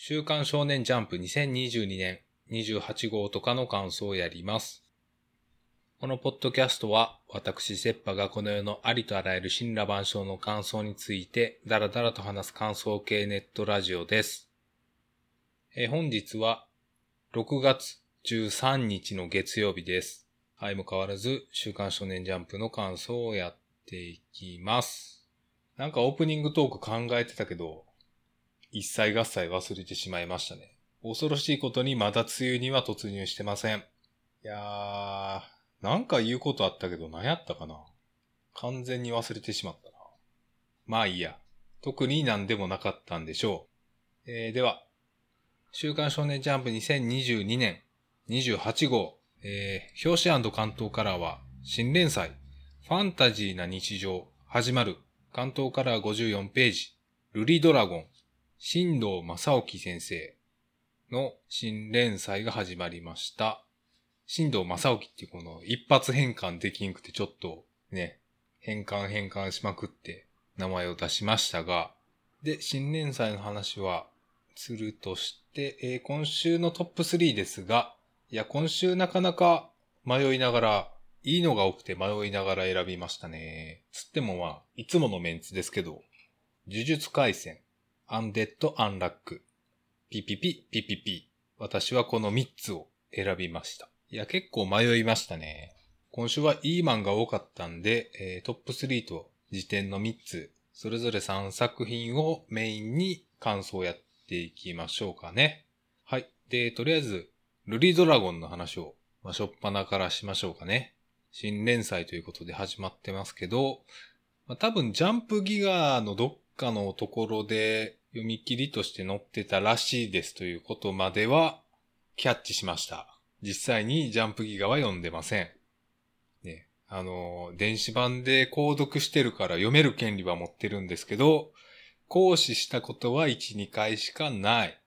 週刊少年ジャンプ2022年28号とかの感想をやります。このポッドキャストは、私、セッパがこの世のありとあらゆる神羅万象の感想について、だらだらと話す感想系ネットラジオです。え本日は、6月13日の月曜日です。相も変わらず、週刊少年ジャンプの感想をやっていきます。なんかオープニングトーク考えてたけど、一切合切忘れてしまいましたね。恐ろしいことにまだ梅雨には突入してません。いやー、なんか言うことあったけど何やったかな完全に忘れてしまったな。まあいいや。特に何でもなかったんでしょう。えー、では、週刊少年ジャンプ2022年28号、えー、表紙関東カラーは新連載、ファンタジーな日常、始まる、関東カラー54ページ、ルリドラゴン、新藤正興先生の新連載が始まりました。新藤正興っていうこの一発変換できんくてちょっとね、変換変換しまくって名前を出しましたが、で、新連載の話はするとして、えー今週のトップ3ですが、いや、今週なかなか迷いながら、いいのが多くて迷いながら選びましたね。つってもまあ、いつものメンツですけど、呪術回戦、アンデッド・アンラック、ピピピ、ピピピ。私はこの3つを選びました。いや、結構迷いましたね。今週はいい漫画多かったんで、えートップ3と時点の3つ、それぞれ3作品をメインに感想をやっていきましょうかね。はい。で、とりあえず、ルリドラゴンの話を、まあ、しょっぱなからしましょうかね。新連載ということで始まってますけど、まあ、多分ジャンプギガーのどっかのところで読み切りとして載ってたらしいですということまではキャッチしました。実際にジャンプギガは読んでません。ね。あの、電子版で購読してるから読める権利は持ってるんですけど、行使したことは1、2回しかない。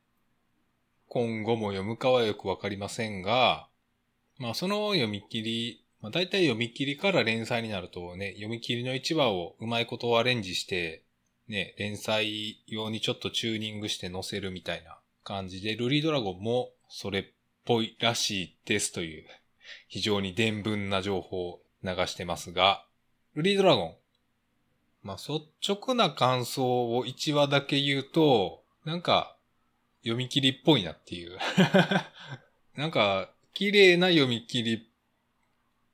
今後も読むかはよくわかりませんが、まあその読み切り、まあ大体読み切りから連載になるとね、読み切りの1話をうまいことをアレンジして、ね、連載用にちょっとチューニングして載せるみたいな感じで、ルリードラゴンもそれっぽいらしいですという、非常に伝聞な情報を流してますが、ルリードラゴン。まあ、率直な感想を1話だけ言うと、なんか、読み切りっぽいなっていう。なんか、綺麗な読み切り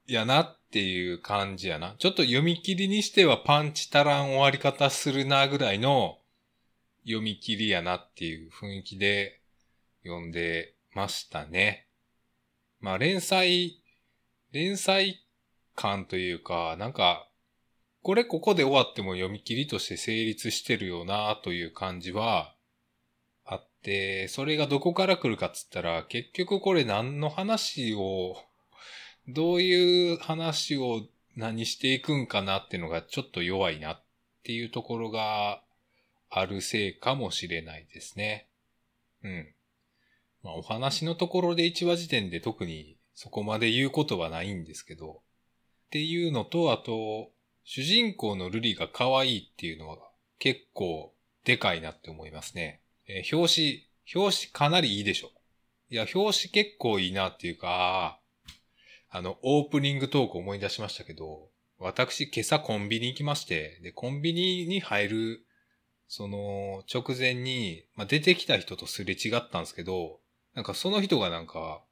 やなっっていう感じやな。ちょっと読み切りにしてはパンチ足らん終わり方するなぐらいの読み切りやなっていう雰囲気で読んでましたね。まあ連載、連載感というか、なんか、これここで終わっても読み切りとして成立してるよなという感じはあって、それがどこから来るかっつったら、結局これ何の話をどういう話を何していくんかなっていうのがちょっと弱いなっていうところがあるせいかもしれないですね。うん。まあお話のところで1話時点で特にそこまで言うことはないんですけど、っていうのと、あと、主人公のルリが可愛いっていうのは結構でかいなって思いますね。えー表紙、表紙かなりいいでしょ。いや、表紙結構いいなっていうか、あの、オープニングトーク思い出しましたけど、私今朝コンビニ行きまして、で、コンビニに入る、その、直前に、まあ、出てきた人とすれ違ったんですけど、なんかその人がなんか、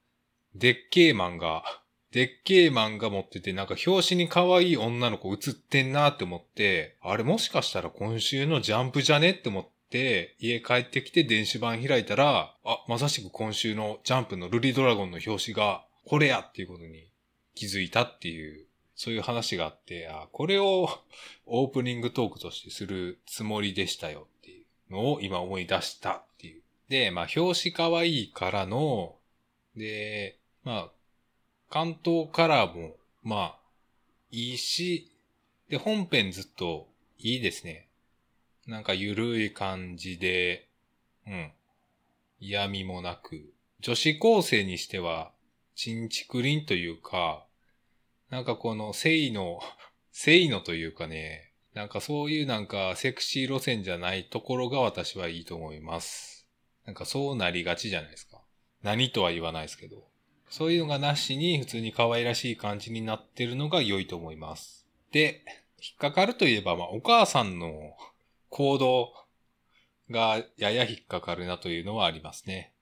でっけえ漫画、でっけえ漫画持ってて、なんか表紙に可愛い女の子映ってんなって思って、あれもしかしたら今週のジャンプじゃねって思って、家帰ってきて電子版開いたら、あ、まさしく今週のジャンプのルリドラゴンの表紙が、これやっていうことに気づいたっていう、そういう話があって、あ、これを オープニングトークとしてするつもりでしたよっていうのを今思い出したっていう。で、まあ表紙可愛いからの、で、まあ、関東カラーも、まあ、いいし、で、本編ずっといいですね。なんかゆるい感じで、うん。嫌味もなく、女子高生にしては、チンチクリンというか、なんかこの、性の、性のというかね、なんかそういうなんかセクシー路線じゃないところが私はいいと思います。なんかそうなりがちじゃないですか。何とは言わないですけど。そういうのがなしに普通に可愛らしい感じになってるのが良いと思います。で、引っかかるといえば、まあ、お母さんの行動がやや引っかかるなというのはありますね。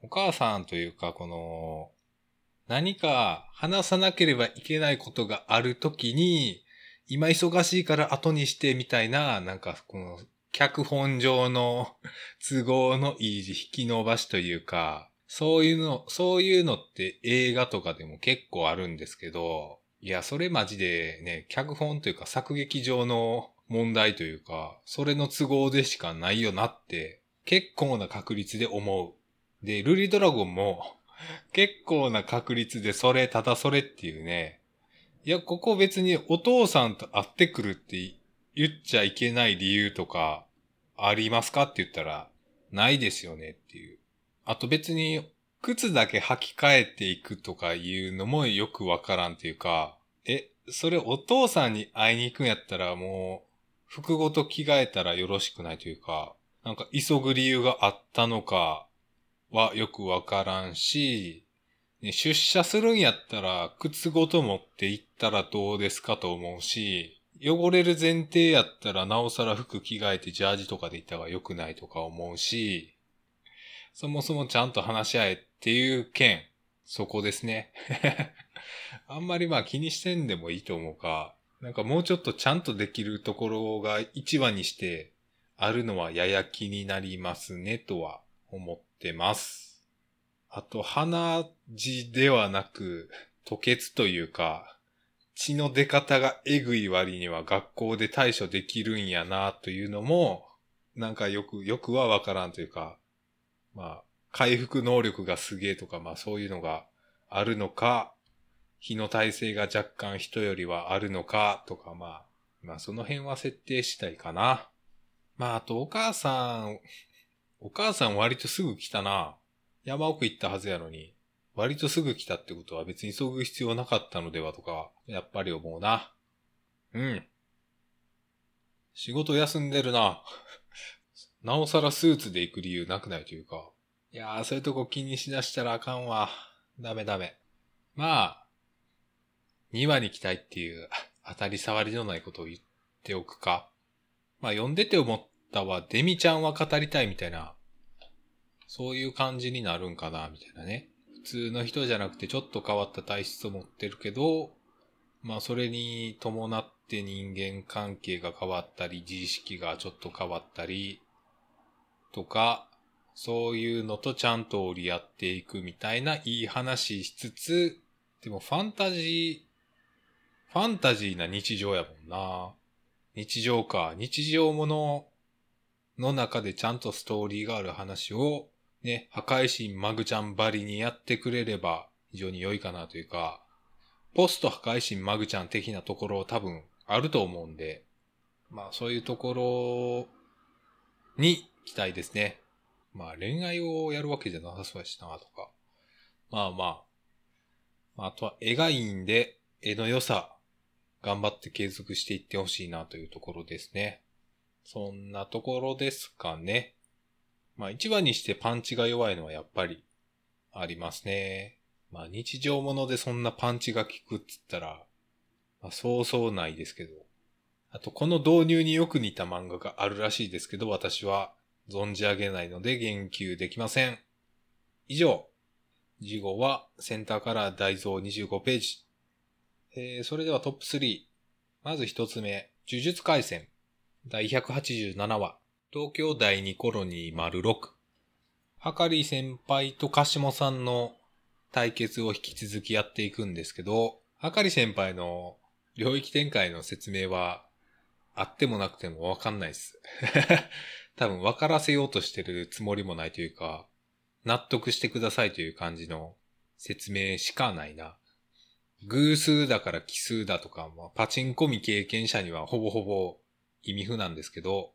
お母さんというか、この、何か話さなければいけないことがあるときに、今忙しいから後にしてみたいな、なんかこの脚本上の都合のいい引き伸ばしというか、そういうの、そういうのって映画とかでも結構あるんですけど、いや、それマジでね、脚本というか作劇上の問題というか、それの都合でしかないよなって、結構な確率で思う。で、ルリドラゴンも、結構な確率でそれ、ただそれっていうね。いや、ここ別にお父さんと会ってくるって言っちゃいけない理由とか、ありますかって言ったら、ないですよねっていう。あと別に、靴だけ履き替えていくとかいうのもよくわからんっていうか、え、それお父さんに会いに行くんやったらもう、服ごと着替えたらよろしくないというか、なんか急ぐ理由があったのかはよくわからんし、出社するんやったら靴ごと持って行ったらどうですかと思うし、汚れる前提やったらなおさら服着替えてジャージとかで行った方が良くないとか思うし、そもそもちゃんと話し合えっていう件、そこですね。あんまりまあ気にしてんでもいいと思うか、なんかもうちょっとちゃんとできるところが1話にしてあるのはやや気になりますねとは思っててます。あと鼻血ではなく吐血というか血の出方がえぐい割には学校で対処できるんやなというのもなんかよく、よくはわからんというかまあ、回復能力がすげえとか、まあそういうのがあるのか、日の体制が若干人よりはあるのかとか、まあ、まあその辺は設定したいかな。まああとお母さん、お母さん割とすぐ来たな。山奥行ったはずやのに、割とすぐ来たってことは別に急ぐ必要なかったのではとか、やっぱり思うな。うん。仕事休んでるな。なおさらスーツで行く理由なくないというか。いやー、そういうとこ気にしだしたらあかんわ。ダメダメ。まあ、2話に来たいっていう当たり障りのないことを言っておくか。まあ読んでて思ったは、デミちゃんは語りたいみたいな、そういう感じになるんかな、みたいなね。普通の人じゃなくてちょっと変わった体質を持ってるけど、まあそれに伴って人間関係が変わったり、自意識がちょっと変わったり、とか、そういうのとちゃんと折り合っていくみたいないい話しつつ、でもファンタジー、ファンタジーな日常やもんな。日常か。日常ものの中でちゃんとストーリーがある話を、ね、破壊神マグちゃんばりにやってくれれば非常に良いかなというか、ポスト破壊神マグちゃん的なところ多分あると思うんで、まあそういうところに期待ですね。まあ恋愛をやるわけじゃなさそうやしなとか。まあまあ。あとは絵がいいんで、絵の良さ、頑張って継続していってほしいなというところですね。そんなところですかね。まあ一番にしてパンチが弱いのはやっぱりありますね。まあ日常ものでそんなパンチが効くっつったら、まあそうそうないですけど。あとこの導入によく似た漫画があるらしいですけど、私は存じ上げないので言及できません。以上。次号はセンターカラー大蔵25ページ。えー、それではトップ3。まず一つ目、呪術回戦。第187話。東京第2コロニー丸6。はかり先輩とかしもさんの対決を引き続きやっていくんですけど、はかり先輩の領域展開の説明はあってもなくてもわかんないです。多分分からせようとしてるつもりもないというか、納得してくださいという感じの説明しかないな。偶数だから奇数だとか、まあ、パチンコ未経験者にはほぼほぼ意味不なんですけど、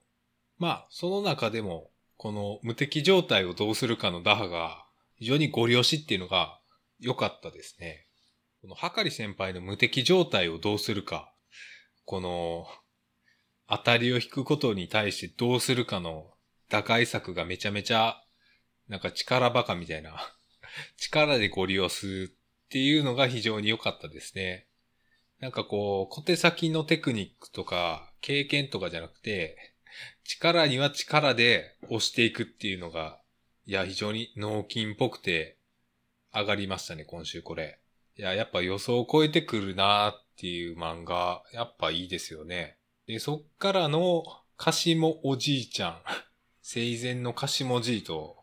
まあ、その中でも、この無敵状態をどうするかの打破が非常にご利用しっていうのが良かったですね。このはかり先輩の無敵状態をどうするか、この当たりを引くことに対してどうするかの打開策がめちゃめちゃなんか力バカみたいな、力でご利用するっていうのが非常に良かったですね。なんかこう、小手先のテクニックとか、経験とかじゃなくて、力には力で押していくっていうのが、いや、非常に脳筋っぽくて、上がりましたね、今週これ。いや、やっぱ予想を超えてくるなーっていう漫画、やっぱいいですよね。で、そっからの、カシモおじいちゃん。生前のカシモじいと、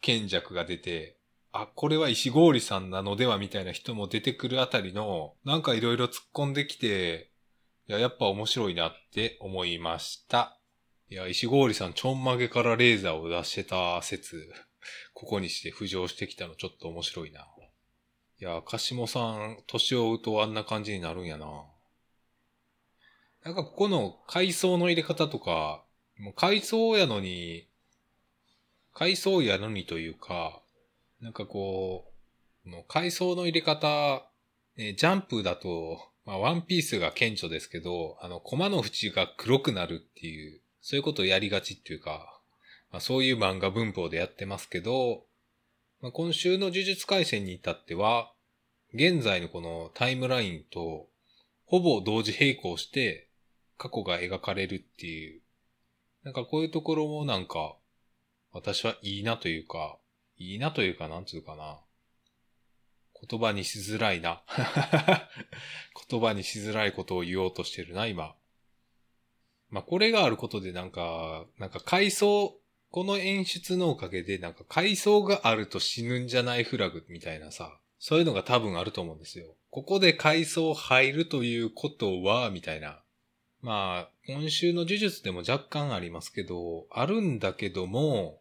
賢弱が出て、あ、これは石氷さんなのではみたいな人も出てくるあたりの、なんかいろいろ突っ込んできて、いや、やっぱ面白いなって思いました。いや、石氷さんちょんまげからレーザーを出してた説、ここにして浮上してきたのちょっと面白いな。いや、カシモさん、年を追うとあんな感じになるんやな。なんかここの階層の入れ方とか、もう階層やのに、階層やのにというか、なんかこう、の階層の入れ方、えジャンプだと、まあ、ワンピースが顕著ですけど、あの、コマの縁が黒くなるっていう、そういうことをやりがちっていうか、まあ、そういう漫画文法でやってますけど、まあ、今週の呪術回戦に至っては、現在のこのタイムラインとほぼ同時並行して過去が描かれるっていう、なんかこういうところもなんか私はいいなというか、いいなというかなんつうかな。言葉にしづらいな。言葉にしづらいことを言おうとしてるな、今。まあ、これがあることでなんか、なんか階層、この演出のおかげでなんか階層があると死ぬんじゃないフラグみたいなさ、そういうのが多分あると思うんですよ。ここで階層入るということは、みたいな。まあ、今週の呪術でも若干ありますけど、あるんだけども、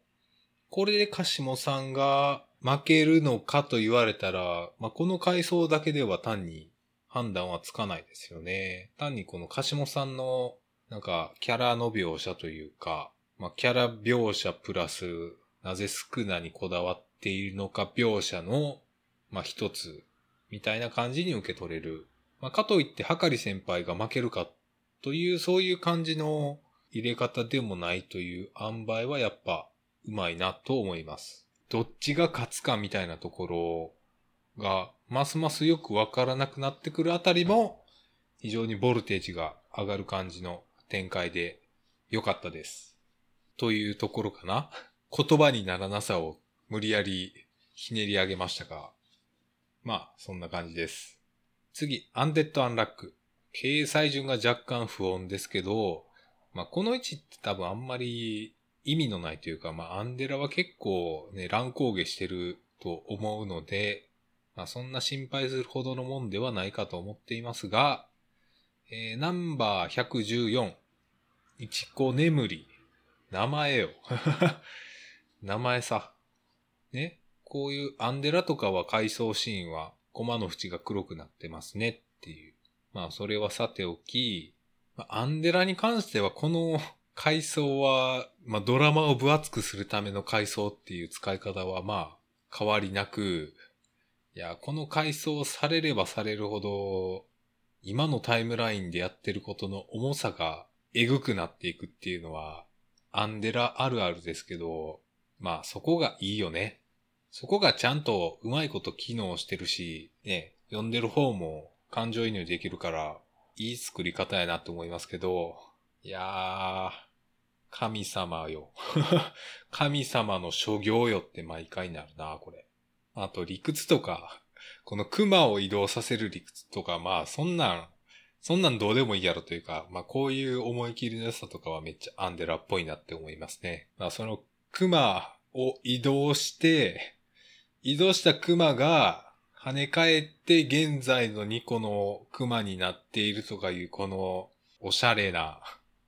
これでカシモさんが負けるのかと言われたら、まあ、この階層だけでは単に判断はつかないですよね。単にこのカシモさんのなんかキャラの描写というか、まあ、キャラ描写プラスなぜ少なにこだわっているのか描写の、まあ、一つみたいな感じに受け取れる。まあ、かといって、はかり先輩が負けるかという、そういう感じの入れ方でもないという塩梅はやっぱうまいなと思います。どっちが勝つかみたいなところが、ますますよくわからなくなってくるあたりも、非常にボルテージが上がる感じの展開で良かったです。というところかな。言葉にならなさを無理やりひねり上げましたが、まあ、そんな感じです。次、アンデッド・アンラック。掲載順が若干不穏ですけど、まあ、この位置って多分あんまり意味のないというか、まあ、アンデラは結構ね、乱高下してると思うので、まあ、そんな心配するほどのもんではないかと思っていますが、えー、ナンバー114、いちこ眠り。名前よ。名前さ。ね。こういうアンデラとかは回想シーンはコマの縁が黒くなってますねっていう。まあそれはさておき、まあ、アンデラに関してはこの回想は、まあドラマを分厚くするための回想っていう使い方はまあ変わりなく、いや、この回想されればされるほど、今のタイムラインでやってることの重さがえぐくなっていくっていうのは、アンデラあるあるですけど、まあそこがいいよね。そこがちゃんとうまいこと機能してるし、ね、読んでる方も感情移入できるから、いい作り方やなって思いますけど、いやー、神様よ。神様の所業よって毎回になるな、これ。あと理屈とか、この熊を移動させる理屈とか、まあそんなん、そんなんどうでもいいやろというか、まあこういう思い切りの良さとかはめっちゃアンデラっぽいなって思いますね。まあその熊を移動して、移動した熊が跳ね返って現在の2個の熊になっているとかいうこのおしゃれな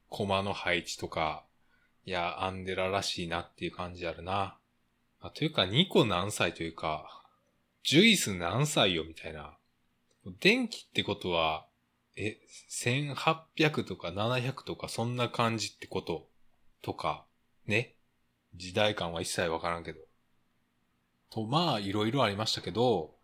コマの配置とか、いや、アンデラらしいなっていう感じあるな。あというか2個何歳というか、ジュイス何歳よみたいな。電気ってことは、え、1800とか700とかそんな感じってこととか、ね。時代感は一切わからんけど。と、まあ、いろいろありましたけど、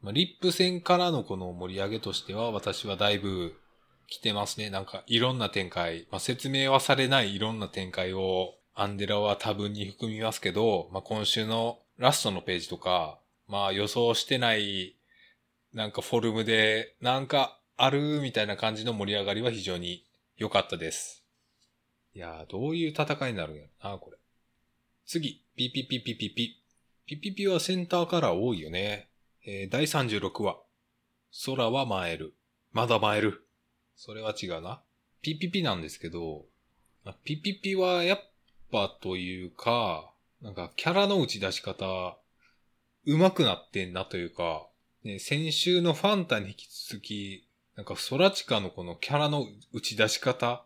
まあ、リップ戦からのこの盛り上げとしては、私はだいぶ来てますね。なんか、いろんな展開、まあ、説明はされないいろんな展開をアンデラは多分に含みますけど、まあ、今週のラストのページとか、まあ予想してないなんかフォルムでなんかあるみたいな感じの盛り上がりは非常に良かったです。いやー、どういう戦いになるんやろな、これ。次、ピピピピピピ。ピピピはセンターカラー多いよね。えー、第36話。空は舞える。まだ舞える。それは違うな。ピピピなんですけど、ピピピはやっぱというか、なんかキャラの打ち出し方、上手くなってんなというか、ね、先週のファンタに引き続き、なんかソラチカのこのキャラの打ち出し方、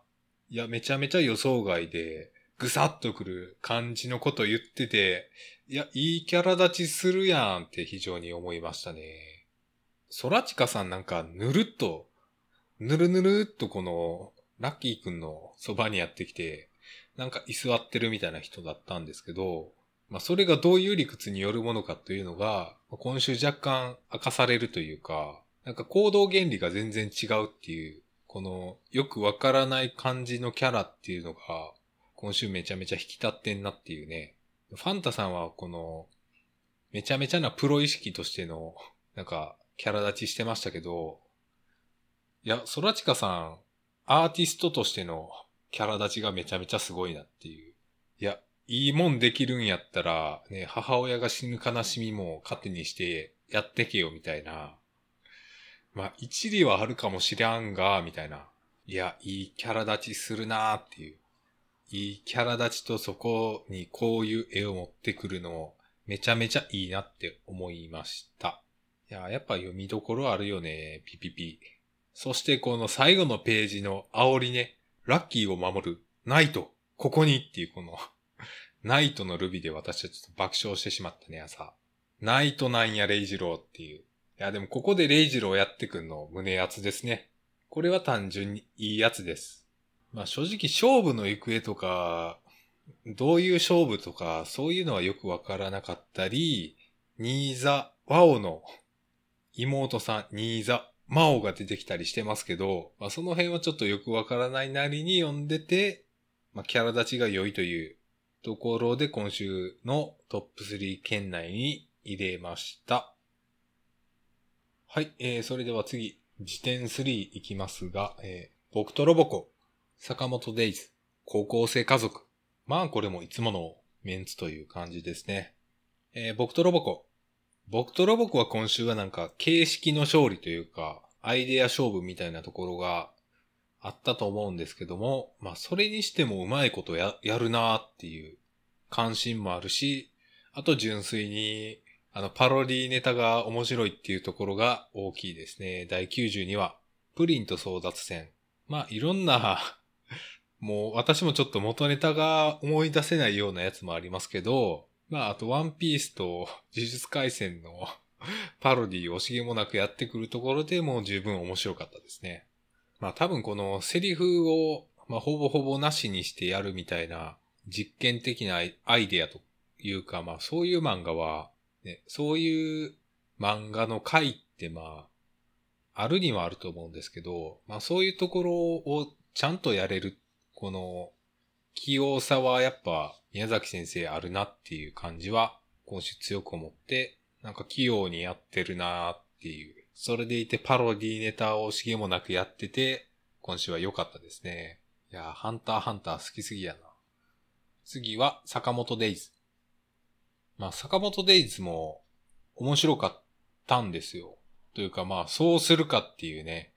いや、めちゃめちゃ予想外で、ぐさっとくる感じのこと言ってて、いや、いいキャラ立ちするやんって非常に思いましたね。ソラチカさんなんかぬるっと、ぬるぬるっとこの、ラッキーくんのそばにやってきて、なんか居座ってるみたいな人だったんですけど、まあそれがどういう理屈によるものかというのが、今週若干明かされるというか、なんか行動原理が全然違うっていう、このよくわからない感じのキャラっていうのが、今週めちゃめちゃ引き立ってんなっていうね。ファンタさんはこの、めちゃめちゃなプロ意識としての、なんか、キャラ立ちしてましたけど、いや、ソラチカさん、アーティストとしてのキャラ立ちがめちゃめちゃすごいなっていう。いや、いいもんできるんやったら、ね、母親が死ぬ悲しみも糧にしてやってけよみたいな。まあ、一理はあるかもしらんが、みたいな。いや、いいキャラ立ちするなーっていう。いいキャラ立ちとそこにこういう絵を持ってくるのめちゃめちゃいいなって思いました。いや、やっぱ読みどころあるよね、ピピピ。そしてこの最後のページの煽りね、ラッキーを守る、ナイト、ここにっていうこの ナイトのルビで私はちょっと爆笑してしまったね、朝。ナイトなんやレイジローっていう。いや、でもここでレイジローやってくんの胸熱ですね。これは単純にいいやつです。まあ正直勝負の行方とか、どういう勝負とか、そういうのはよくわからなかったり、ニーザ・ワオの妹さん、ニーザザ・マオが出てきたりしてますけど、まあその辺はちょっとよくわからないなりに読んでて、まあキャラ立ちが良いというところで今週のトップ3圏内に入れました。はい、えー、それでは次、辞典3いきますが、えー、僕とロボコ、坂本デイズ、高校生家族。まあこれもいつものメンツという感じですね。えー、僕とロボコ。僕とロボコは今週はなんか形式の勝利というか、アイデア勝負みたいなところがあったと思うんですけども、まあそれにしてもうまいことや、やるなーっていう関心もあるし、あと純粋に、あの、パロディネタが面白いっていうところが大きいですね。第92話、プリンと争奪戦。まあいろんなもう私もちょっと元ネタが思い出せないようなやつもありますけど、まああとワンピースと 呪術回戦の パロディを惜しげもなくやってくるところでもう十分面白かったですね。まあ多分このセリフを、まあ、ほぼほぼなしにしてやるみたいな実験的なアイデアというか、まあそういう漫画は、ね、そういう漫画の回ってまあ、あるにはあると思うんですけど、まあそういうところをちゃんとやれる、この器用さはやっぱ宮崎先生あるなっていう感じは今週強く思って、なんか器用にやってるなっていう。それでいてパロディネタをしげもなくやってて、今週は良かったですね。いやハンターハンター好きすぎやな。次は坂本デイズ。まあ、坂本デイズも面白かったんですよ。というかまあ、そうするかっていうね。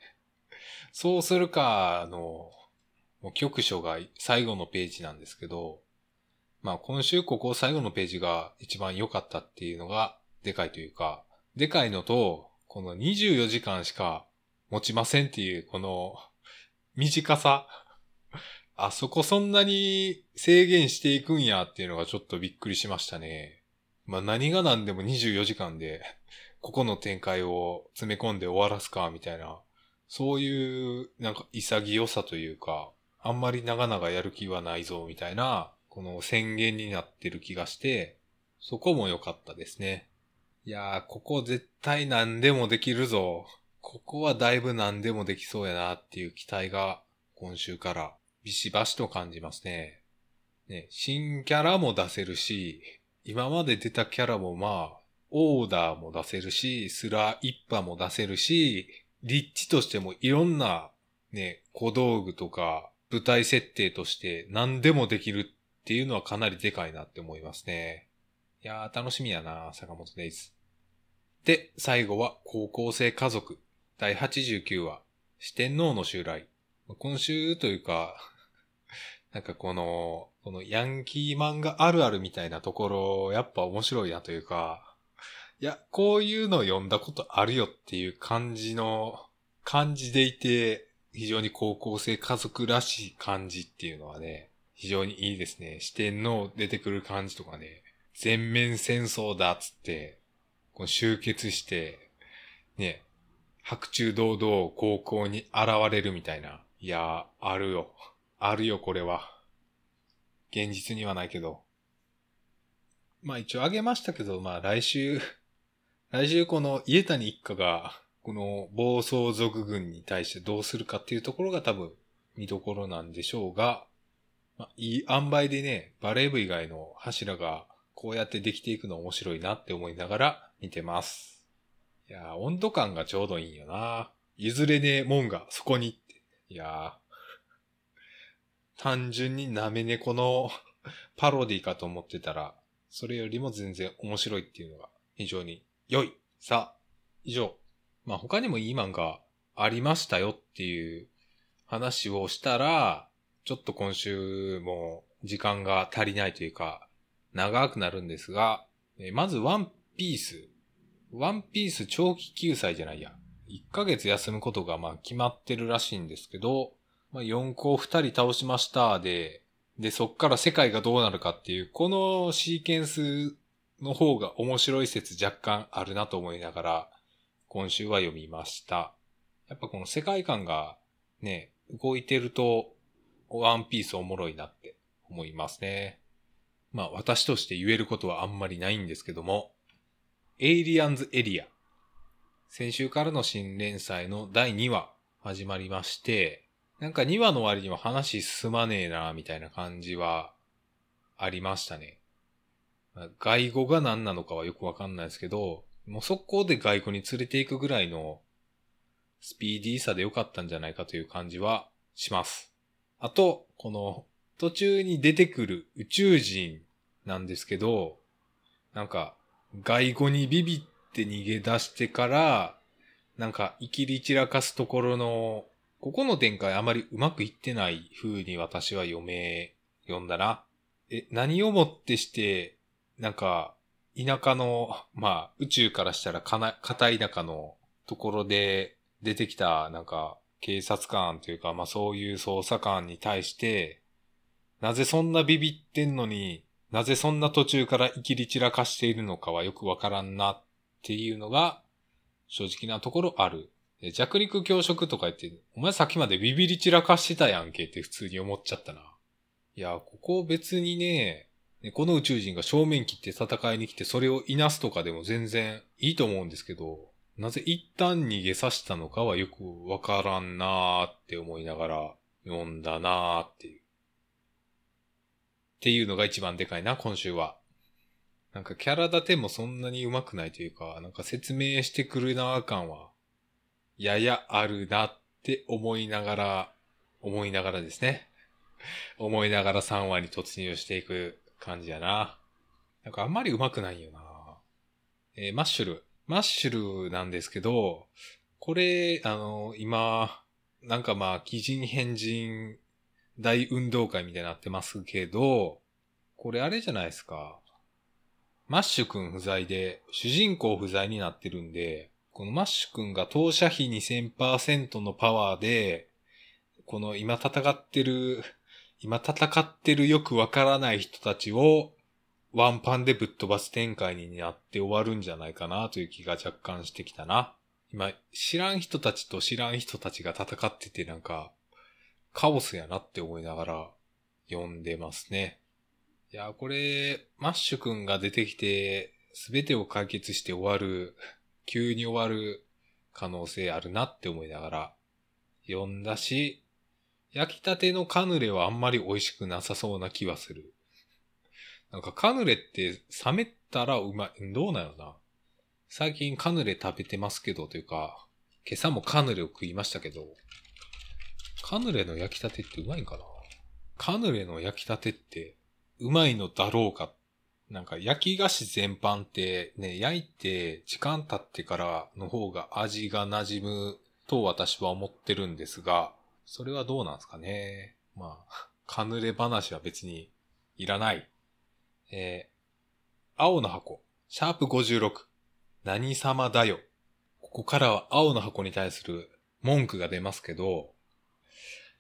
そうするかの、もう局所が最後のページなんですけど、まあ今週ここ最後のページが一番良かったっていうのがでかいというか、でかいのと、この24時間しか持ちませんっていう、この 短さ。あそこそんなに制限していくんやっていうのがちょっとびっくりしましたね。まあ何が何でも24時間で、ここの展開を詰め込んで終わらすか、みたいな、そういうなんか潔さというか、あんまり長々やる気はないぞ、みたいな、この宣言になってる気がして、そこも良かったですね。いやー、ここ絶対何でもできるぞ。ここはだいぶ何でもできそうやなっていう期待が今週からビシバシと感じますね。ね、新キャラも出せるし、今まで出たキャラもまあ、オーダーも出せるし、スラー一派も出せるし、立地としてもいろんなね、小道具とか舞台設定として何でもできるっていうのはかなりでかいなって思いますね。いやー楽しみやな坂本デイズ。で、最後は高校生家族第89話四天王の襲来。今週というか、なんかこの、このヤンキー漫画あるあるみたいなところ、やっぱ面白いなというか、いや、こういうの読んだことあるよっていう感じの、感じでいて、非常に高校生家族らしい感じっていうのはね、非常にいいですね。四天王出てくる感じとかね、全面戦争だっつって、こう集結して、ね、白昼堂々高校に現れるみたいな。いやー、あるよ。あるよ、これは。現実にはないけど。まあ一応あげましたけど、まあ来週 来週この家谷一家が、この暴走族軍に対してどうするかっていうところが多分見どころなんでしょうが、まあ、いい塩梅でね、バレー部以外の柱がこうやってできていくの面白いなって思いながら見てます。いやー、温度感がちょうどいいよな。譲れねえもんがそこにって。いやー、単純になめ猫の パロディかと思ってたら、それよりも全然面白いっていうのが非常に良い。さあ、以上。まあ、他にもいい漫画ありましたよっていう話をしたら、ちょっと今週も時間が足りないというか、長くなるんですが、えまずワンピース。ワンピース長期救済じゃないや。1ヶ月休むことがまあ決まってるらしいんですけど、まあ、4校2人倒しましたで、で、そっから世界がどうなるかっていう、このシーケンスの方が面白い説若干あるなと思いながら、今週は読みました。やっぱこの世界観がね、動いてると、ワンピースおもろいなって思いますね。まあ私として言えることはあんまりないんですけども、エイリアンズエリア。先週からの新連載の第2話始まりまして、なんか2話の割には話進まねえな、みたいな感じはありましたね。外語が何なのかはよくわかんないですけど、もう速攻で外語に連れて行くぐらいのスピーディーさで良かったんじゃないかという感じはします。あと、この途中に出てくる宇宙人なんですけど、なんか外語にビビって逃げ出してから、なんか生きり散らかすところの、ここの展開あまりうまくいってない風に私は読め、読んだな。え、何をもってしてなんか、田舎の、まあ、宇宙からしたらかな、片田舎のところで出てきた、なんか、警察官というか、まあそういう捜査官に対して、なぜそんなビビってんのに、なぜそんな途中から生きり散らかしているのかはよくわからんなっていうのが、正直なところある。弱肉強食とか言って、お前さっきまでビビり散らかしてたやんけって普通に思っちゃったな。いや、ここ別にね、この宇宙人が正面切って戦いに来てそれをいなすとかでも全然いいと思うんですけど、なぜ一旦逃げさせたのかはよくわからんなーって思いながら読んだなーっていう。っていうのが一番でかいな、今週は。なんかキャラ立てもそんなに上手くないというか、なんか説明してくるなー感は、ややあるなって思いながら、思いながらですね。思いながら3話に突入していく感じやな。なんかあんまり上手くないよな。えー、マッシュル。マッシュルなんですけど、これ、あの、今、なんかまあ、奇人変人大運動会みたいになってますけど、これあれじゃないですか。マッシュくん不在で、主人公不在になってるんで、このマッシュくんが当社比2000%のパワーで、この今戦ってる今戦ってるよくわからない人たちをワンパンでぶっ飛ばす展開になって終わるんじゃないかなという気が若干してきたな。今、知らん人たちと知らん人たちが戦っててなんか、カオスやなって思いながら読んでますね。いや、これ、マッシュくんが出てきて、すべてを解決して終わる、急に終わる可能性あるなって思いながら読んだし、焼きたてのカヌレはあんまり美味しくなさそうな気はする。なんかカヌレって冷めたらうまい。どうなのな最近カヌレ食べてますけどというか、今朝もカヌレを食いましたけど、カヌレの焼きたてってうまいんかなカヌレの焼きたてってうまいのだろうかなんか焼き菓子全般ってね、焼いて時間経ってからの方が味が馴染むと私は思ってるんですが、それはどうなんですかね。まあ、カヌレ話は別にいらない。えー、青の箱、シャープ56、何様だよ。ここからは青の箱に対する文句が出ますけど、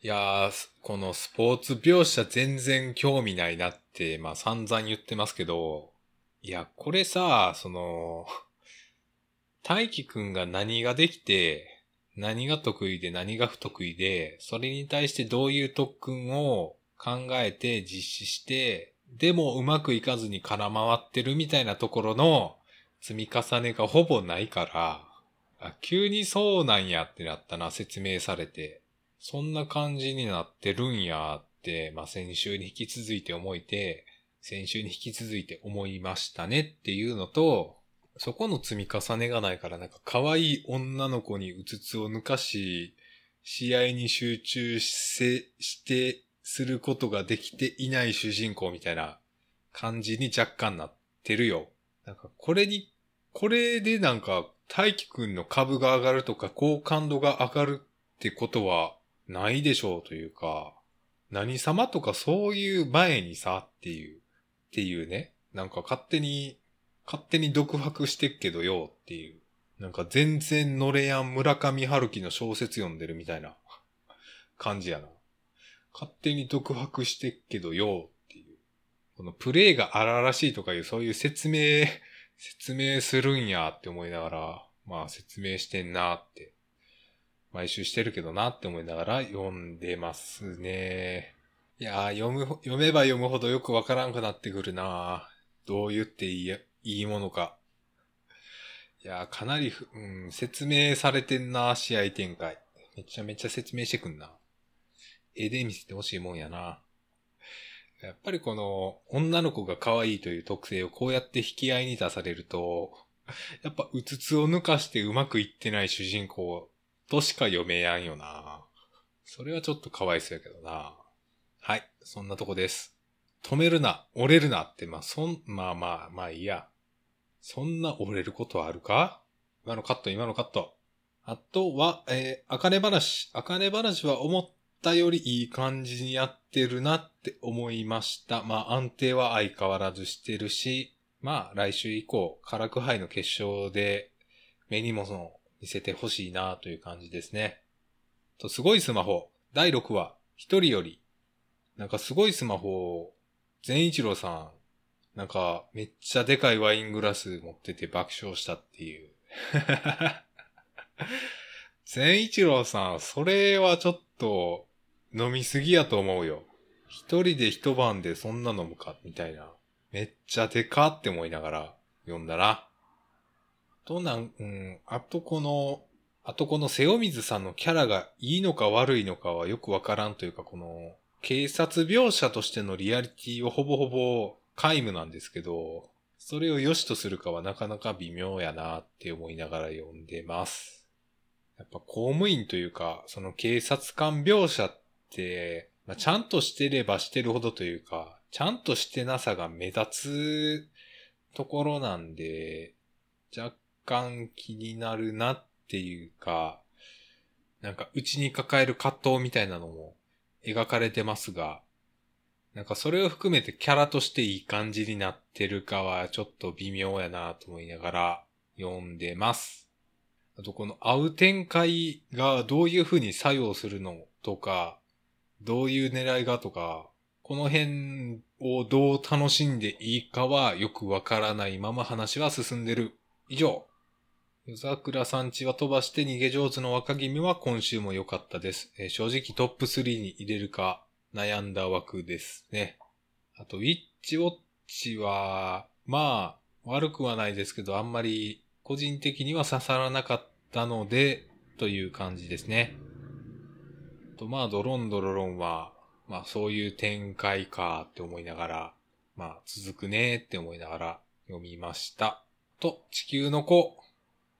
いやー、このスポーツ描写全然興味ないなって、まあ散々言ってますけど、いや、これさ、その、大輝くんが何ができて、何が得意で何が不得意で、それに対してどういう特訓を考えて実施して、でもうまくいかずに空回ってるみたいなところの積み重ねがほぼないから、あ急にそうなんやってなったな、説明されて。そんな感じになってるんやって、まあ、先週に引き続いて思いて、先週に引き続いて思いましたねっていうのと、そこの積み重ねがないからなんか可愛い女の子にうつつを抜かし、試合に集中して、することができていない主人公みたいな感じに若干なってるよ。なんかこれに、これでなんか大輝くんの株が上がるとか好感度が上がるってことはないでしょうというか、何様とかそういう前にさっていう、っていうね。なんか勝手に、勝手に独白してっけどよっていう。なんか全然乗れやん村上春樹の小説読んでるみたいな感じやな。勝手に独白してっけどよっていう。このプレイが荒々しいとかいうそういう説明、説明するんやって思いながら、まあ説明してんなって毎週してるけどなって思いながら読んでますね。いやー、読む、読めば読むほどよくわからんくなってくるなどう言っていい、いいものか。いやー、かなり、うん、説明されてんな試合展開。めちゃめちゃ説明してくんな。絵で見せてほしいもんやな。やっぱりこの女の子が可愛いという特性をこうやって引き合いに出されると、やっぱうつつを抜かしてうまくいってない主人公としか読めやんよな。それはちょっとかわいそうやけどな。はい、そんなとこです。止めるな、折れるなって、まあ、そん、まあまあ、まあいいや。そんな折れることはあるか？今のカット、今のカット。あとは、えー、あかね話。あかね話は思ったよりいい感じにやってるなって思いました。まあ安定は相変わらずしてるし、まあ来週以降、カラクハイの決勝で目にもその見せてほしいなという感じですね。と、すごいスマホ。第6話。一人より。なんかすごいスマホ、善一郎さん。なんか、めっちゃでかいワイングラス持ってて爆笑したっていう。善一郎さん、それはちょっと飲みすぎやと思うよ。一人で一晩でそんな飲むか、みたいな。めっちゃでかって思いながら読んだな。となん、うん、あとこの、あとこの瀬尾水さんのキャラがいいのか悪いのかはよくわからんというか、この、警察描写としてのリアリティはほぼほぼ皆無なんですけど、それを良しとするかはなかなか微妙やなって思いながら読んでます。やっぱ公務員というか、その警察官描写って、まあ、ちゃんとしてればしてるほどというか、ちゃんとしてなさが目立つところなんで、若干気になるなっていうか、なんか内に抱える葛藤みたいなのも描かれてますが、なんかそれを含めてキャラとしていい感じになってるかはちょっと微妙やなと思いながら読んでます。あとこの会う展開がどういう風に作用するのとか、どういう狙いがとか、この辺をどう楽しんでいいかはよくわからないまま話は進んでる。以上。夜桜さんちは飛ばして逃げ上手の若君は今週も良かったです。えー、正直トップ3に入れるか悩んだ枠ですね。あと、ウィッチウォッチは、まあ、悪くはないですけど、あんまり個人的には刺さらなかったので、という感じですね。と、まあ、ドロンドロロンは、まあ、そういう展開かって思いながら、まあ続くねって思いながら読みました。と、地球の子。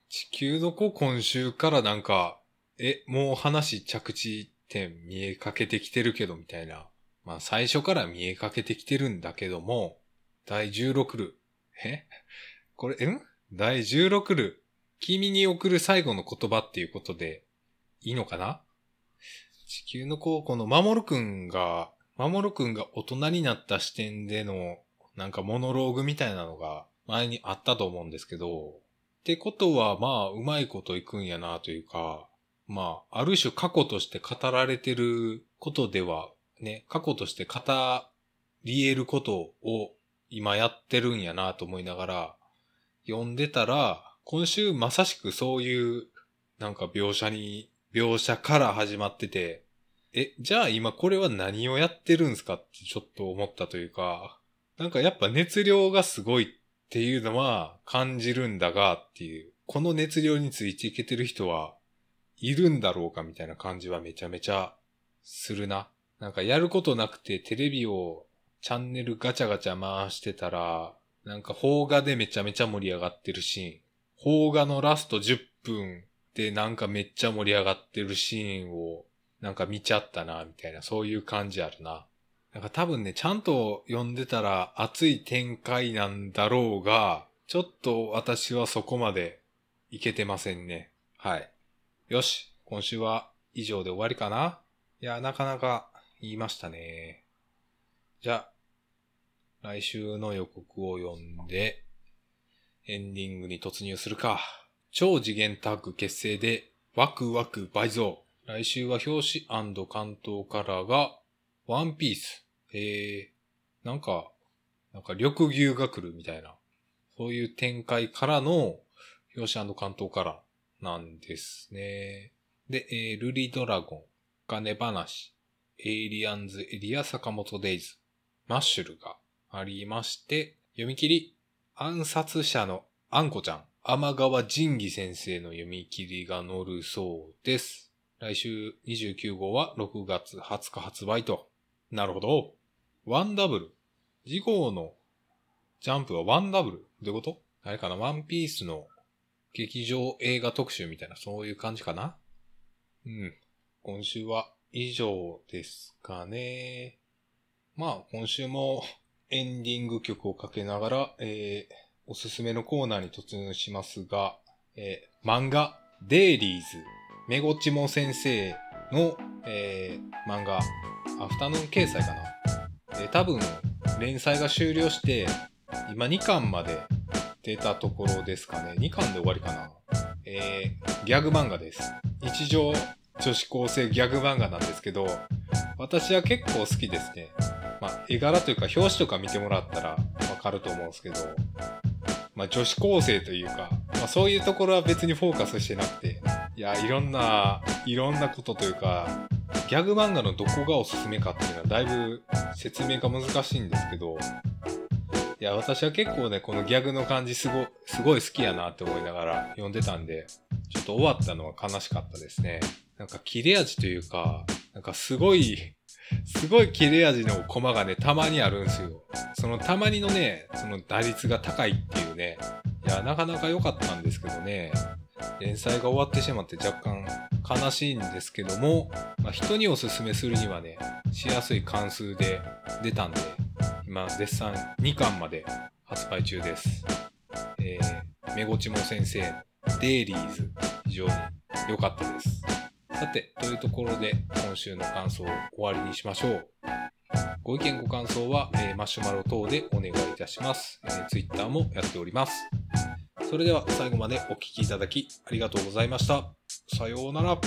地球の子今週からなんか、え、もう話着地点見えかけてきてるけどみたいな。まあ最初から見えかけてきてるんだけども、第16ル。え？これ、ん？第16ル。君に送る最後の言葉っていうことで、いいのかな？地球の子、この守くんが、守くんが大人になった視点での、なんかモノローグみたいなのが前にあったと思うんですけど、ってことは、まあ、うまいこといくんやなというか、まあ、ある種過去として語られてることでは、ね、過去として語り得ることを今やってるんやなと思いながら、読んでたら、今週まさしくそういう、なんか描写に、描写から始まってて、え、じゃあ今これは何をやってるんすかってちょっと思ったというか、なんかやっぱ熱量がすごいっていうのは感じるんだがっていう、この熱量についていけてる人はいるんだろうかみたいな感じはめちゃめちゃするな。なんかやることなくてテレビをチャンネルガチャガチャ回してたら、なんか邦画でめちゃめちゃ盛り上がってるシーン。邦画のラスト10分でなんかめっちゃ盛り上がってるシーンをなんか見ちゃったな、みたいな、そういう感じあるな。なんか多分ね、ちゃんと読んでたら熱い展開なんだろうが、ちょっと私はそこまでいけてませんね。はい。よし、今週は以上で終わりかないや、なかなか言いましたね。じゃあ、来週の予告を読んで、エンディングに突入するか。超次元タッグ結成で、ワクワク倍増。来週は表紙関東カラーが、ワンピース。えー、なんか、なんか緑牛が来るみたいな、そういう展開からの表紙関東カラーなんですね。で、えー、ルリドラゴン、金話、エイリアンズエリア坂本デイズ、マッシュルがありまして、読み切り、暗殺者のあんこちゃん、天川仁義先生の読み切りが載るそうです。来週29号は6月20日発売と。なるほど。ワンダブル。次号のジャンプはワンダブルどういうこと？あれかな？ワンピースの劇場映画特集みたいな、そういう感じかな？うん。今週は以上ですかね。まあ、今週もエンディング曲をかけながら、えー、おすすめのコーナーに突入しますが、えー、漫画、デイリーズ、めごちも先生の、えー、漫画、アフタヌーン掲載かな。え多分、連載が終了して、今2巻まで出たところですかね。2巻で終わりかな。えー、ギャグ漫画です。日常女子高生ギャグ漫画なんですけど、私は結構好きですね。まあ、絵柄というか表紙とか見てもらったらわかると思うんですけど、まあ、女子高生というか、まあ、そういうところは別にフォーカスしてなくて、いや、いろんな、いろんなことというか、ギャグ漫画のどこがおすすめかっていうのはだいぶ説明が難しいんですけど、いや、私は結構ね、このギャグの感じすご、すごい好きやなって思いながら読んでたんで、ちょっと終わったのは悲しかったですね。なんか切れ味というか、なんかすごい、すごい切れ味のコマがね、たまにあるんですよ。そのたまにのね、その打率が高いっていうね、いや、なかなか良かったんですけどね、連載が終わってしまって若干悲しいんですけども、まあ、人におすすめするにはね、しやすい関数で出たんで、今、絶賛2巻まで発売中です。えー、めごちも先生デイリーズ、非常に良かったです。さて、というところで今週の感想を終わりにしましょう。ご意見ご感想は、えーマシュマロ等でお願いいたします。えー、Twitter もやっております。それでは最後までお聴きいただきありがとうございました。さようなら。